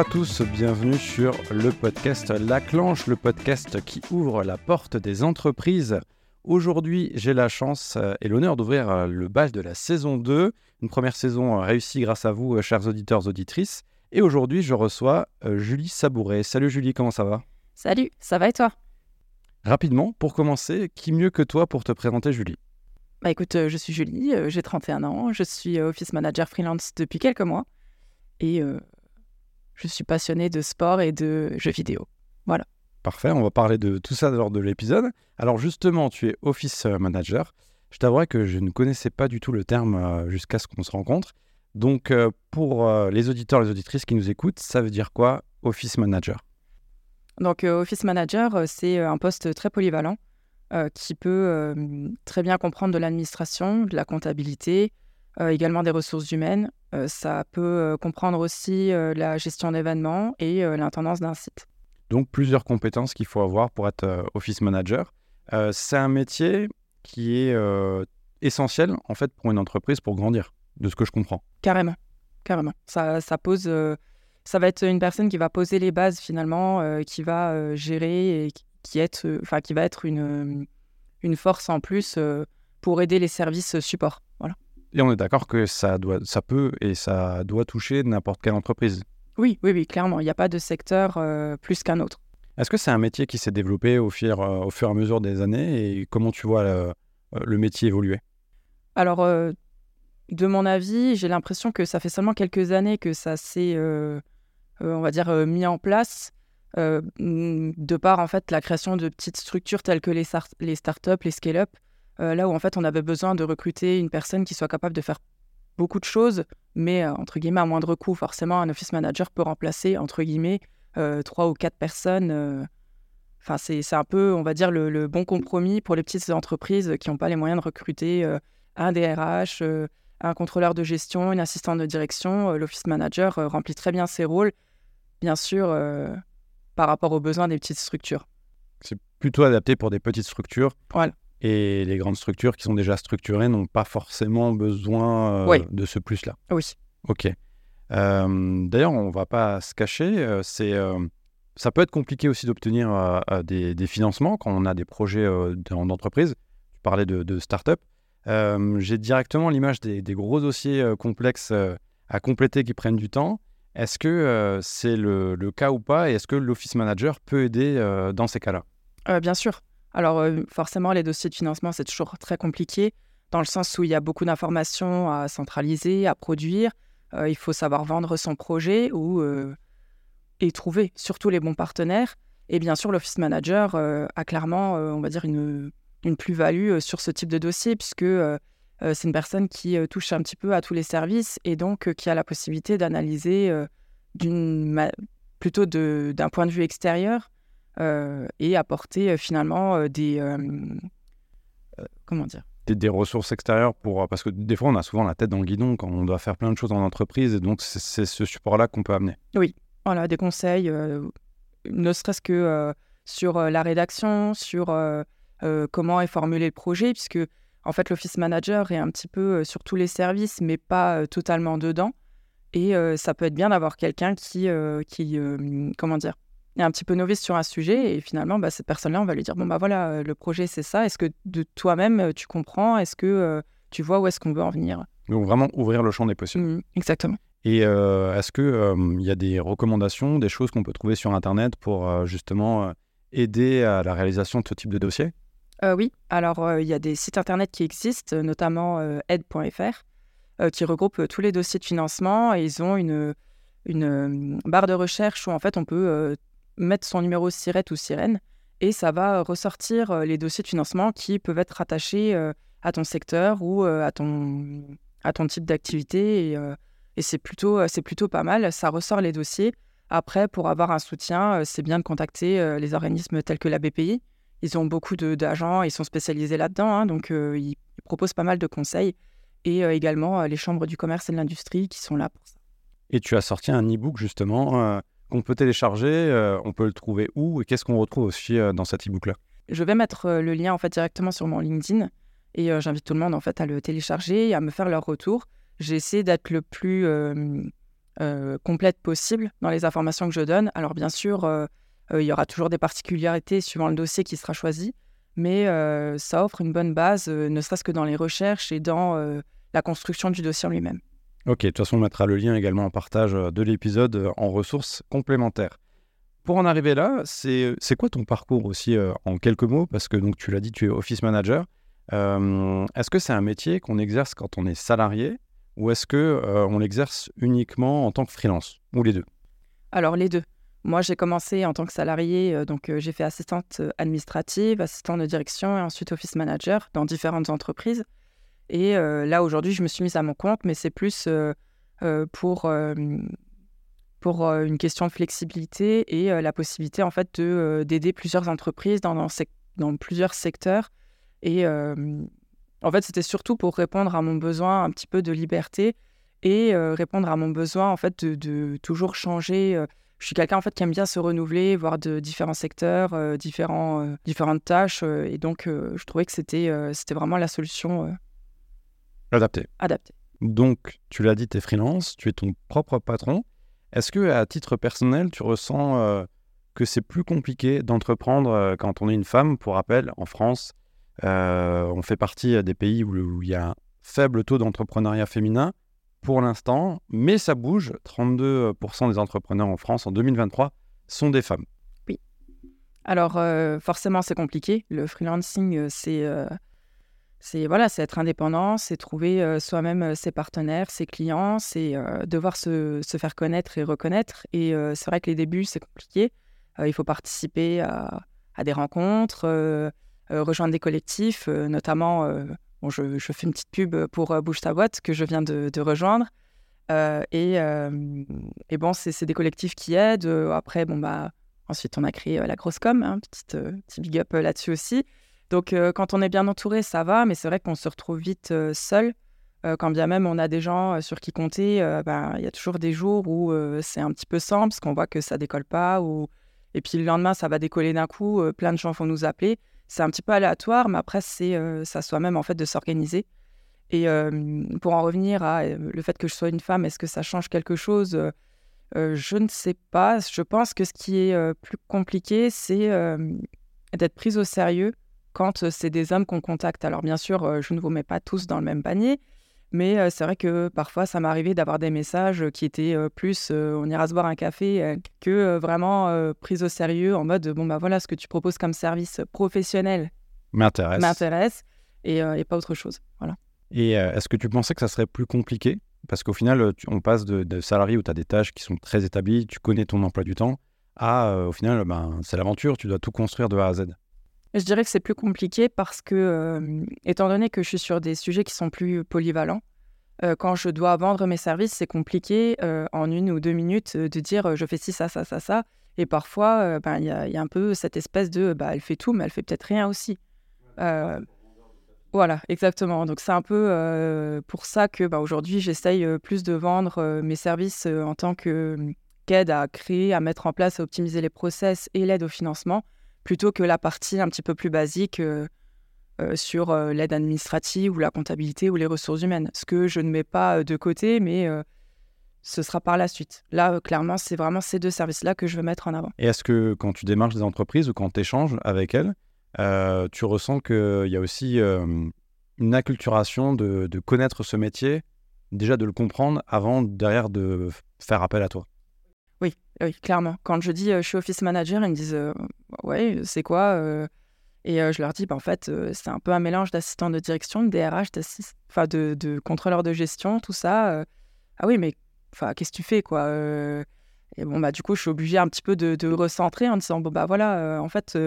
Bonjour à tous, bienvenue sur le podcast La Clanche, le podcast qui ouvre la porte des entreprises. Aujourd'hui, j'ai la chance euh, et l'honneur d'ouvrir euh, le bal de la saison 2, une première saison euh, réussie grâce à vous, chers auditeurs, auditrices. Et aujourd'hui, je reçois Julie Sabouret. Salut Julie, comment ça va? Salut, ça va et toi? Rapidement, pour commencer, qui mieux que toi pour te présenter Julie? Bah écoute, je suis Julie, j'ai 31 ans, je suis office manager freelance depuis quelques mois et je suis passionnée de sport et de jeux vidéo. Voilà. Parfait, on va parler de tout ça lors de l'épisode. Alors justement, tu es office manager. Je t'avouerai que je ne connaissais pas du tout le terme euh, jusqu'à ce qu'on se rencontre. Donc euh, pour euh, les auditeurs, les auditrices qui nous écoutent, ça veut dire quoi office manager? Donc office manager, c'est un poste très polyvalent qui peut très bien comprendre de l'administration, de la comptabilité, également des ressources humaines. Ça peut comprendre aussi la gestion d'événements et l'intendance d'un site. Donc plusieurs compétences qu'il faut avoir pour être euh, office manager. Euh, c'est un métier qui est euh, essentiel en fait pour une entreprise pour grandir, de ce que je comprends. Carrément, carrément. Ça, ça pose, ça va être une personne qui va poser les bases finalement, qui va gérer et qui, est, enfin qui va être une, une force en plus pour aider les services support. Voilà. Et on est d'accord que ça doit, ça peut et ça doit toucher n'importe quelle entreprise. Oui, oui, oui, clairement. Il n'y a pas de secteur euh, plus qu'un autre. Est-ce que c'est un métier qui s'est développé au fur, euh, au fur et à mesure des années et comment tu vois le, euh, métier évoluer? Alors, de mon avis, j'ai l'impression que ça fait seulement quelques années que ça s'est, on va dire, mis en place. de par en fait la création de petites structures telles que les, les startups, les scale-up, là où en fait on avait besoin de recruter une personne qui soit capable de faire beaucoup de choses, mais euh, entre guillemets à moindre coût. Forcément, un office manager peut remplacer entre guillemets euh, trois ou quatre personnes. Euh. Enfin, c'est un peu, on va dire, le, bon compromis pour les petites entreprises qui n'ont pas les moyens de recruter un DRH, un contrôleur de gestion, une assistante de direction. L'office manager remplit très bien ses rôles, bien sûr, par rapport aux besoins des petites structures. C'est plutôt adapté pour des petites structures. Voilà. Et les grandes structures qui sont déjà structurées n'ont pas forcément besoin euh, de ce plus-là. Oui. Ok. Euh, d'ailleurs, on ne va pas se cacher. Euh, c'est, ça peut être compliqué aussi d'obtenir des, financements quand on a des projets d'entreprise. Tu parlais de, start-up. j'ai directement l'image des, gros dossiers complexes à compléter qui prennent du temps. Est-ce que c'est le, le, cas ou pas? Et est-ce que l'office manager peut aider dans ces cas-là? Bien sûr. Alors euh, forcément, les dossiers de financement, c'est toujours très compliqué, dans le sens où il y a beaucoup d'informations à centraliser, à produire. Euh, il faut savoir vendre son projet ou, euh, et trouver surtout les bons partenaires. Et bien sûr, l'office manager a clairement, on va dire, une, une plus-value sur ce type de dossier, puisque c'est une personne qui touche un petit peu à tous les services et donc qui a la possibilité d'analyser plutôt d'un point de vue extérieur et apporter euh, finalement euh, des comment dire? Des, ressources extérieures pour parce que des fois on a souvent la tête dans le guidon quand on doit faire plein de choses en entreprise et donc c'est ce support là qu'on peut amener. Oui, voilà des conseils, ne serait-ce que sur la rédaction, sur comment est formulé le projet, puisque en fait l'office manager est un petit peu sur tous les services, mais pas totalement dedans. Et ça peut être bien d'avoir quelqu'un qui, qui comment dire, est un petit peu novice sur un sujet et finalement, bah, cette personne-là, on va lui dire bon bah voilà, euh, le projet c'est ça. Est-ce que de toi-même euh, tu comprends? Est-ce que euh, tu vois où est-ce qu'on veut en venir? Donc vraiment ouvrir le champ des possibles. Mmh, exactement. Et est-ce que il y a des recommandations, des choses qu'on peut trouver sur Internet pour justement aider à la réalisation de ce type de dossier? Oui. Alors il y a des sites Internet qui existent, notamment aide.fr, qui regroupent tous les dossiers de financement et ils ont une une barre de recherche où en fait on peut mettre son numéro SIRET ou sirène et ça va ressortir euh, les dossiers de financement qui peuvent être rattachés euh, à ton secteur ou euh, à, ton, à ton type d'activité. Et, c'est plutôt, plutôt pas mal. Ça ressort les dossiers. Après, pour avoir un soutien, c'est bien de contacter les organismes tels que la BPI. Ils ont beaucoup d'agents, ils sont spécialisés là-dedans, hein, donc ils, proposent pas mal de conseils. Et également les chambres du commerce et de l'industrie qui sont là pour ça. Et tu as sorti un e-book justement qu'on peut télécharger. Euh, on peut le trouver où et qu'est-ce qu'on retrouve aussi euh, dans cet e-book-là? Je vais mettre euh, le lien en fait directement sur mon LinkedIn et j'invite tout le monde en fait à le télécharger et à me faire leur retour. J'ai essayé d'être le plus complète possible dans les informations que je donne. Alors bien sûr, il y aura toujours des particularités suivant le dossier qui sera choisi, mais ça offre une bonne base, ne serait-ce que dans les recherches et dans la construction du dossier en lui-même. Ok, de toute façon, on mettra le lien également en partage de l'épisode en ressources complémentaires. Pour en arriver là, c'est quoi ton parcours aussi en quelques mots? Parce que donc tu l'as dit, tu es office manager. est-ce que c'est un métier qu'on exerce quand on est salarié ou est-ce que on l'exerce uniquement en tant que freelance ou les deux? Alors les deux. Moi, j'ai commencé en tant que salarié, donc j'ai fait assistante administrative, assistante de direction et ensuite office manager dans différentes entreprises. Et là, aujourd'hui, je me suis mise à mon compte, mais c'est plus pour, pour une question de flexibilité et la possibilité, en fait, d'aider plusieurs entreprises dans, dans, plusieurs secteurs. Et en fait, c'était surtout pour répondre à mon besoin un petit peu de liberté et répondre à mon besoin, en fait, de, de toujours changer je suis quelqu'un en fait qui aime bien se renouveler, voir de différents secteurs, différents, différentes tâches, et donc je trouvais que c'était c'était vraiment la solution Adapté. Adapté. Donc, tu l'as dit, tu es freelance, tu es ton propre patron. Est-ce que, à titre personnel, tu ressens euh, que c'est plus compliqué d'entreprendre euh, quand on est une femme? Pour rappel, en France, euh, on fait partie des pays où, il y a un faible taux d'entrepreneuriat féminin pour l'instant, mais ça bouge. 32% des entrepreneurs en France en 2023 sont des femmes. Oui. Alors, forcément, c'est compliqué. Le freelancing, c'est c'est voilà, c'est être indépendant, c'est trouver soi-même ses partenaires, ses clients, c'est devoir se, se, faire connaître et reconnaître. Et c'est vrai que les débuts, c'est compliqué. il faut participer à, à des rencontres, rejoindre des collectifs, notamment, bon, je, fais une petite pub pour Bouge ta boîte que je viens de, de rejoindre. et, et, bon, c'est des collectifs qui aident. Après, bon, bah, ensuite, on a créé la grosse com, hein, petite, petit big up là-dessus aussi. Donc, euh, quand on est bien entouré, ça va, mais c'est vrai qu'on se retrouve vite euh, seul. Euh, quand bien même on a des gens sur qui compter, ben, il y a toujours des jours où c'est un petit peu simple, parce qu'on voit que ça décolle pas. Ou... Et puis le lendemain, ça va décoller d'un coup, plein de gens vont nous appeler. C'est un petit peu aléatoire, mais après, c'est ça soi-même en fait de s'organiser. Et pour en revenir à le fait que je sois une femme, est-ce que ça change quelque chose Je ne sais pas. Je pense que ce qui est plus compliqué, c'est d'être prise au sérieux quand c'est des hommes qu'on contacte. Alors bien sûr, je ne vous mets pas tous dans le même panier, mais c'est vrai que parfois ça m'est arrivé d'avoir des messages qui étaient plus on ira se boire un café que vraiment prise au sérieux en mode bon bah voilà ce que tu proposes comme service professionnel m'intéresse m'intéresse et, pas autre chose. Voilà. Et est-ce que tu pensais que ça serait plus compliqué? Parce qu'au final, on passe de, de salarié où tu as des tâches qui sont très établies, tu connais ton emploi du temps, à au final, ben, c'est l'aventure, tu dois tout construire de A à Z. Je dirais que c'est plus compliqué parce que, étant donné que je suis sur des sujets qui sont plus polyvalents, quand je dois vendre mes services, c'est compliqué en une ou deux minutes de dire je fais ci, ça, ça, ça, ça. Et parfois, ben, il y, a un peu cette espèce de bah, elle fait tout, mais elle fait peut-être rien aussi. voilà, exactement. Donc c'est un peu pour ça que bah, aujourd'hui, j'essaye plus de vendre mes services en tant qu'aide à créer, à mettre en place, à optimiser les process et l'aide au financement plutôt que la partie un petit peu plus basique euh, euh, sur euh, l'aide administrative ou la comptabilité ou les ressources humaines. Ce que je ne mets pas de côté, mais ce sera par la suite. Là, clairement, c'est vraiment ces deux services-là que je veux mettre en avant. Et est-ce que quand tu démarches des entreprises ou quand tu échanges avec elles, tu ressens qu'il y a aussi une acculturation de, de, connaître ce métier, déjà de le comprendre avant derrière de faire appel à toi? Oui, oui, clairement. Quand je dis je suis office manager, ils me disent ouais, c'est quoi Et je leur dis bah, en fait, c'est un peu un mélange d'assistant de direction, de DRH, de, de, contrôleur de gestion, tout ça. ah oui, mais qu'est-ce que tu fais quoi Et bon, bah, du coup, je suis obligée un petit peu de, recentrer en disant bon, bah voilà, en fait.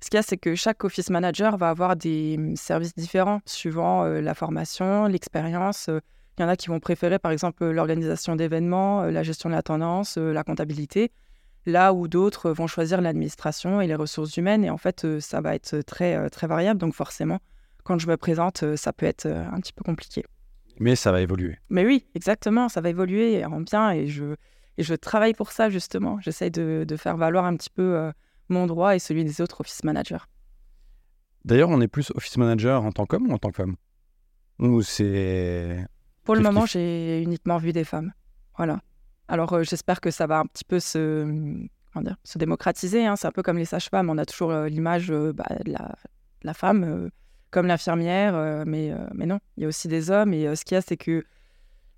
Ce qu'il y a, c'est que chaque office manager va avoir des mmh, services différents suivant la formation, l'expérience, il y en a qui vont préférer, par exemple, l'organisation d'événements, euh, la gestion de la tendance, euh, la comptabilité, là où d'autres vont choisir l'administration et les ressources humaines. Et en fait, euh, ça va être très, très variable. Donc forcément, quand je me présente, ça peut être un petit peu compliqué. Mais ça va évoluer. Mais oui, exactement, ça va évoluer en bien et je, et je travaille pour ça justement. J'essaie de, de, faire valoir un petit peu mon droit et celui des autres office managers. D'ailleurs, on est plus office manager en tant qu'homme ou en tant que femme? Ou c'est pour le moment, j'ai uniquement vu des femmes. Voilà. Alors j'espère que ça va un petit peu se, dire, se démocratiser. Hein. C'est un peu comme les sages-femmes. On a toujours l'image bah, de, la, femme comme l'infirmière, mais, mais non, il y a aussi des hommes. Et ce qu'il y a, c'est que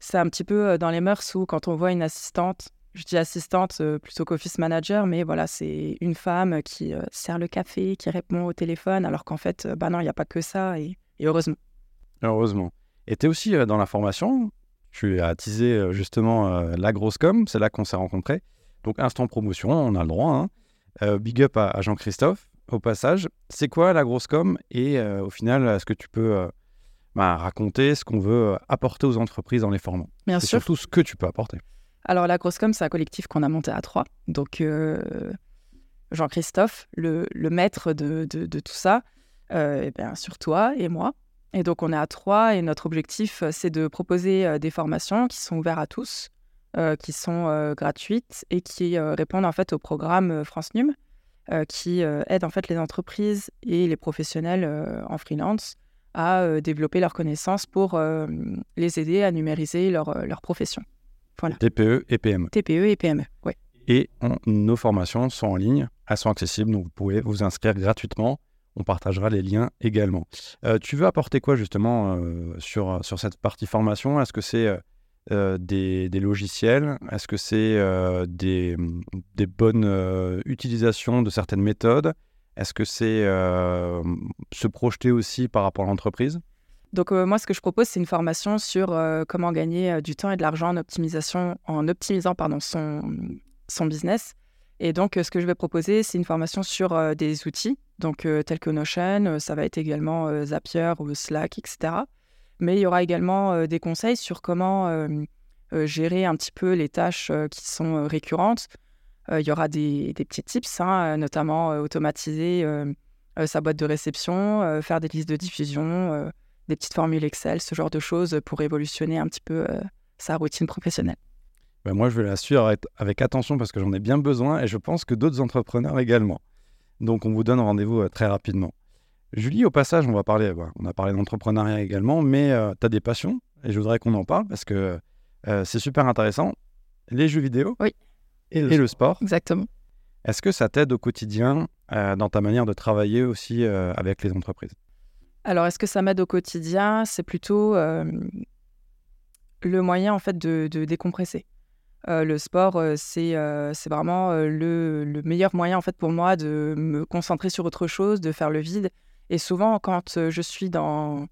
c'est un petit peu dans les mœurs où quand on voit une assistante, je dis assistante plutôt qu'office manager, mais voilà, c'est une femme qui sert le café, qui répond au téléphone, alors qu'en fait, bah non, il n'y a pas que ça, et, heureusement. Heureusement. Et tu es aussi dans la formation, tu as teasé justement la grosse com, c'est là qu'on s'est rencontrés. Donc, instant promotion, on a le droit. Hein. big up à, Jean-Christophe, au passage. C'est quoi la grosse com Et au final, est-ce que tu peux bah, raconter ce qu'on veut apporter aux entreprises dans les formats? Bien sûr. surtout ce que tu peux apporter. Alors, la grosse com, c'est un collectif qu'on a monté à trois. Donc, Jean-Christophe, le, maître de, tout ça, et bien, sur toi et moi. Et donc, on est à trois et notre objectif, c'est de proposer des formations qui sont ouvertes à tous, euh, qui sont euh, gratuites et qui euh, répondent en fait au programme France Num, qui aide en fait les entreprises et les professionnels en freelance à développer leurs connaissances pour les aider à numériser leur, leur profession. Voilà. TPE et PME. TPE et PME, oui. Et nos formations sont en ligne, elles sont accessibles, donc vous pouvez vous inscrire gratuitement. On partagera les liens également. tu veux apporter quoi justement sur, sur cette partie formation? Est-ce que c'est euh, des, logiciels? Est-ce que c'est euh, des, des, bonnes euh, utilisations de certaines méthodes? Est-ce que c'est se projeter aussi par rapport à l'entreprise? Donc moi, ce que je propose, c'est une formation sur comment gagner du temps et de l'argent en optimisation, en optimisant pardon, son, son business. Et donc, ce que je vais proposer, c'est une formation sur des outils, donc tels que Notion, ça va être également Zapier ou Slack, etc mais il y aura également euh, des conseils sur comment euh, euh, gérer un petit peu les tâches qui sont récurrentes. il y aura des, petits tips, hein, notamment automatiser sa boîte de réception, faire des listes de diffusion, des petites formules Excel, ce genre de choses pour évolutionner un petit peu sa routine professionnelle. Ben moi, je vais la suivre avec attention parce que j'en ai bien besoin et je pense que d'autres entrepreneurs également. Donc, on vous donne rendez-vous très rapidement. Julie, au passage, on va parler, bah, on a parlé d'entrepreneuriat également, mais euh, tu as des passions et je voudrais qu'on en parle parce que euh, c'est super intéressant. Les jeux vidéo oui. et, le, sport. Exactement. Est-ce que ça t'aide au quotidien euh, dans ta manière de travailler aussi avec les entreprises? Alors, est-ce que ça m'aide au quotidien? C'est plutôt le moyen en fait de, décompresser. Le sport, c'est vraiment le, le, meilleur moyen en fait pour moi de me concentrer sur autre chose, de faire le vide et souvent, quand je suis dans,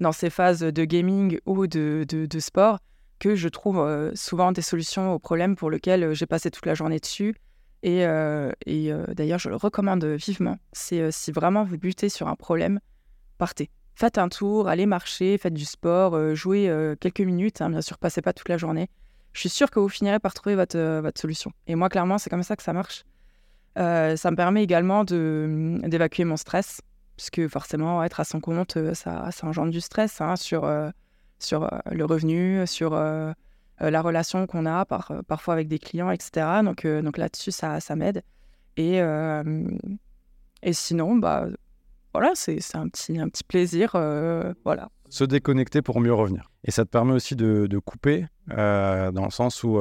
dans ces phases de gaming ou de, de, sport, que je trouve souvent des solutions aux problèmes pour lesquels j'ai passé toute la journée dessus. Et, et d'ailleurs, je le recommande vivement. C'est si vraiment vous butez sur un problème, partez. Faites un tour, allez marcher, faites du sport, jouez quelques minutes. Hein, bien sûr, passez pas toute la journée. Je suis sûre que vous finirez par trouver votre, votre solution. Et moi, clairement, c'est comme ça que ça marche. ça me permet également d'évacuer mon stress puisque forcément, être à son compte, euh, ça, ça engendre du stress hein, sur, euh, sur euh, le revenu, sur la relation qu'on a par, parfois avec des clients, etc. Donc, donc là-dessus, ça, ça m'aide. Et, et sinon, bah, voilà, c'est un petit, un petit plaisir. voilà. Se déconnecter pour mieux revenir. Et ça te permet aussi de, de couper, dans le sens où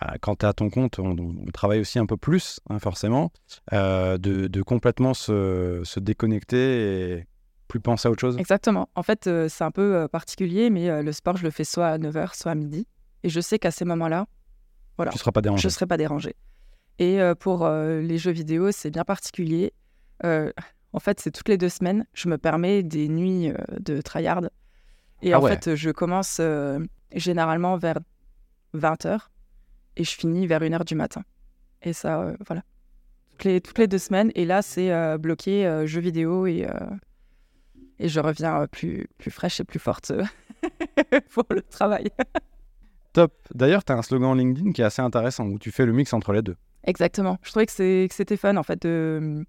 bah, quand tu es à ton compte, on, travaille aussi un peu plus, hein, forcément, euh, de, complètement se, déconnecter et plus penser à autre chose. Exactement. En fait, euh, c'est un peu euh, particulier, mais le sport, je le fais soit à 9h, soit à midi. Et je sais qu'à ces moments-là, voilà, tu seras pas dérangé. je ne serai pas dérangé. Et pour les jeux vidéo, c'est bien particulier. en fait, c'est toutes les deux semaines, je me permets des nuits de tryhard. Et ah en fait, je commence généralement vers 20h et je finis vers 1h du matin. Et ça, euh, voilà. Toutes les, toutes les, deux semaines. Et là, c'est euh, bloqué euh, jeux vidéo et, et je reviens plus, plus fraîche et plus forte pour le travail. Top. D'ailleurs, tu as un slogan LinkedIn qui est assez intéressant où tu fais le mix entre les deux. Exactement. Je trouvais que c'était fun en fait de,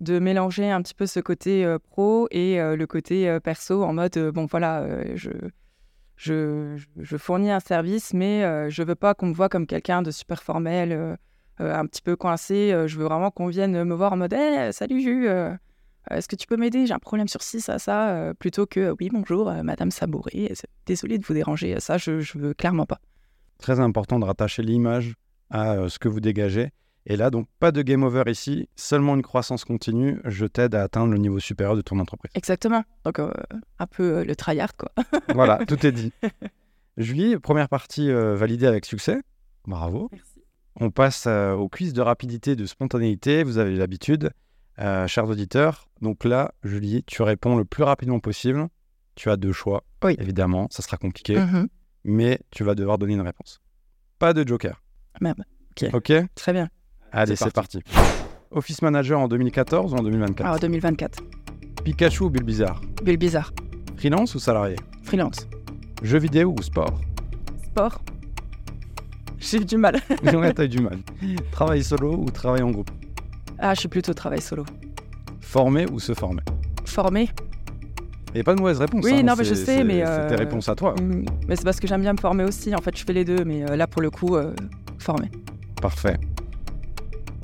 de mélanger un petit peu ce côté pro et le côté perso en mode bon voilà, je je, fournis un service, mais euh, je veux pas qu'on me voit comme quelqu'un de super formel, euh, euh, un petit peu coincé. je veux vraiment qu'on vienne me voir en mode hey, Salut Jus, est-ce que tu peux m'aider? J'ai un problème sur ci, ça, ça. plutôt que Oui, bonjour, Madame Sabouré, désolé de vous déranger. Ça, je, je veux clairement pas. Très important de rattacher l'image à euh, ce que vous dégagez. Et là, donc, pas de game over ici, seulement une croissance continue. Je t'aide à atteindre le niveau supérieur de ton entreprise. Exactement. Donc, euh, un peu euh, le tryhard, quoi. voilà, tout est dit. Julie, première partie euh, validée avec succès. Bravo. Merci. On passe euh, au quiz de rapidité, de spontanéité. Vous avez l'habitude, euh, chers auditeurs. Donc là, Julie, tu réponds le plus rapidement possible. Tu as deux choix. Oui. Évidemment, ça sera compliqué, Mhm. mais tu vas devoir donner une réponse. Pas de joker. Merde. Ok Très bien. Allez, C'est parti. Office Manager en 2014 ou en 2024 Alors, 2024. Pikachu ou Bill Bizarre Bulle bizarre. Freelance ou salarié Freelance. Jeux vidéo ou sport Sport. J'ai du mal. Ouais, t'as eu du mal. Travail solo ou travail en groupe Ah, je suis plutôt travail solo. Former ou se former n'y a pas de mauvaise réponse. Oui, hein, non, mais je sais, mais, C'est euh, tes réponses à toi. Mm, Mais c'est parce que j'aime bien me former aussi. En fait, je fais les deux, mais euh, là, pour le coup, euh, formé. Parfait.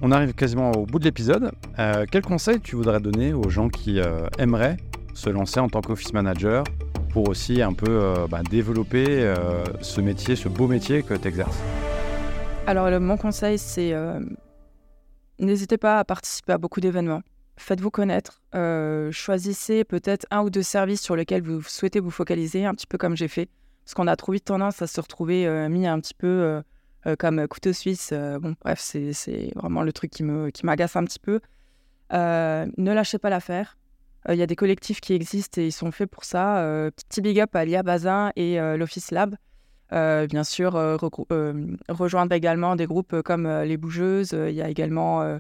On arrive quasiment au bout de l'épisode. Euh, quel conseil tu voudrais donner aux gens qui euh, aimeraient se lancer en tant qu'office manager pour aussi un peu euh, bah, développer ce métier, ce beau métier que tu exerces Alors, mon conseil, c'est n'hésitez pas à participer à beaucoup d'événements. Faites-vous connaître. Choisissez peut-être un ou deux services sur lesquels vous souhaitez vous focaliser, un petit peu comme j'ai fait. Parce qu'on a trop vite tendance à se retrouver mis un petit peu euh, euh, comme couteau suisse. Euh, bon, bref, c'est vraiment le truc qui me qui m'agace un petit peu. Euh, ne lâchez pas l'affaire. Euh, Il y a des collectifs qui existent et ils sont faits pour ça. Euh, petit big up à Lia Bazin et euh, l'Office Lab. Euh, bien sûr, euh, euh, rejoindre également des groupes comme euh, Les Bougeuses. Euh, Il y a également euh,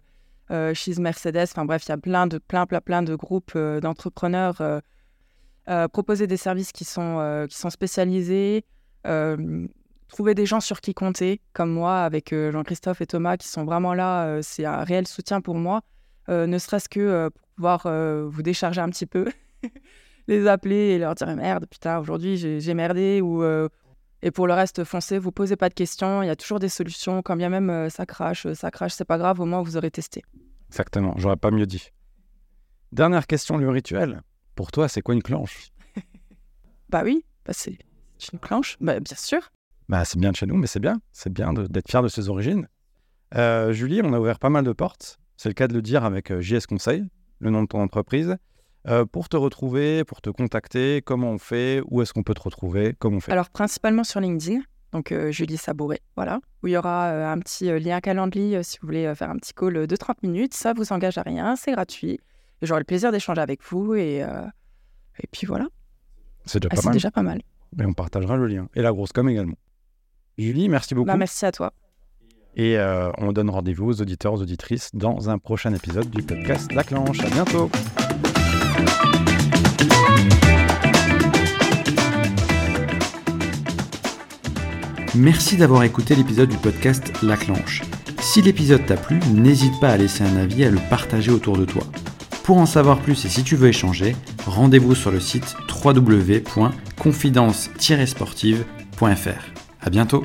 euh, She's Mercedes. Enfin bref, il y a plein de, plein, plein, plein de groupes euh, d'entrepreneurs. euh, euh, proposer des services qui sont, euh, qui sont spécialisés. Trouver des gens sur qui compter, comme moi, avec euh, Jean-Christophe et Thomas, qui sont vraiment là. euh, c'est un réel soutien pour moi. Euh, ne serait-ce que pour pouvoir vous décharger un petit peu, les appeler et leur dire merde, putain, aujourd'hui j'ai merdé ou et pour le reste, foncez, vous posez pas de questions, il y a toujours des solutions, quand bien même ça crache, ça crache, c'est pas grave, au moins vous aurez testé. Exactement, j'aurais pas mieux dit. Dernière question, le rituel. Pour toi, c'est quoi une clanche Bah oui, bah c'est c'est une clanche, bah bien sûr. Bah, c'est bien de chez nous, mais c'est bien. C'est bien d'être fier de ses origines. Euh, Julie, on a ouvert pas mal de portes. C'est le cas de le dire avec euh, JS Conseil, le nom de ton entreprise. Euh, pour te retrouver, pour te contacter, comment on fait? Où est-ce qu'on peut te retrouver? Comment on fait? Alors principalement sur LinkedIn, donc euh, Julie Sabouret, voilà, où il y aura euh, un petit lien Calendly si vous voulez faire un petit call de 30 minutes, ça vous engage à rien, c'est gratuit. J'aurai le plaisir d'échanger avec vous et, et puis voilà, C'est déjà Ah, déjà pas mal. Et on partagera le lien. Et la grosse com également. Julie, merci beaucoup. Bah, merci à toi. Et euh, on donne rendez-vous aux auditeurs, aux auditrices dans un prochain épisode du podcast La Clanche. À bientôt. Merci d'avoir écouté l'épisode du podcast La Clanche. Si l'épisode t'a plu, n'hésite pas à laisser un avis et à le partager autour de toi. Pour en savoir plus et si tu veux échanger, rendez-vous sur le site www.confidence-sportive.fr. À bientôt.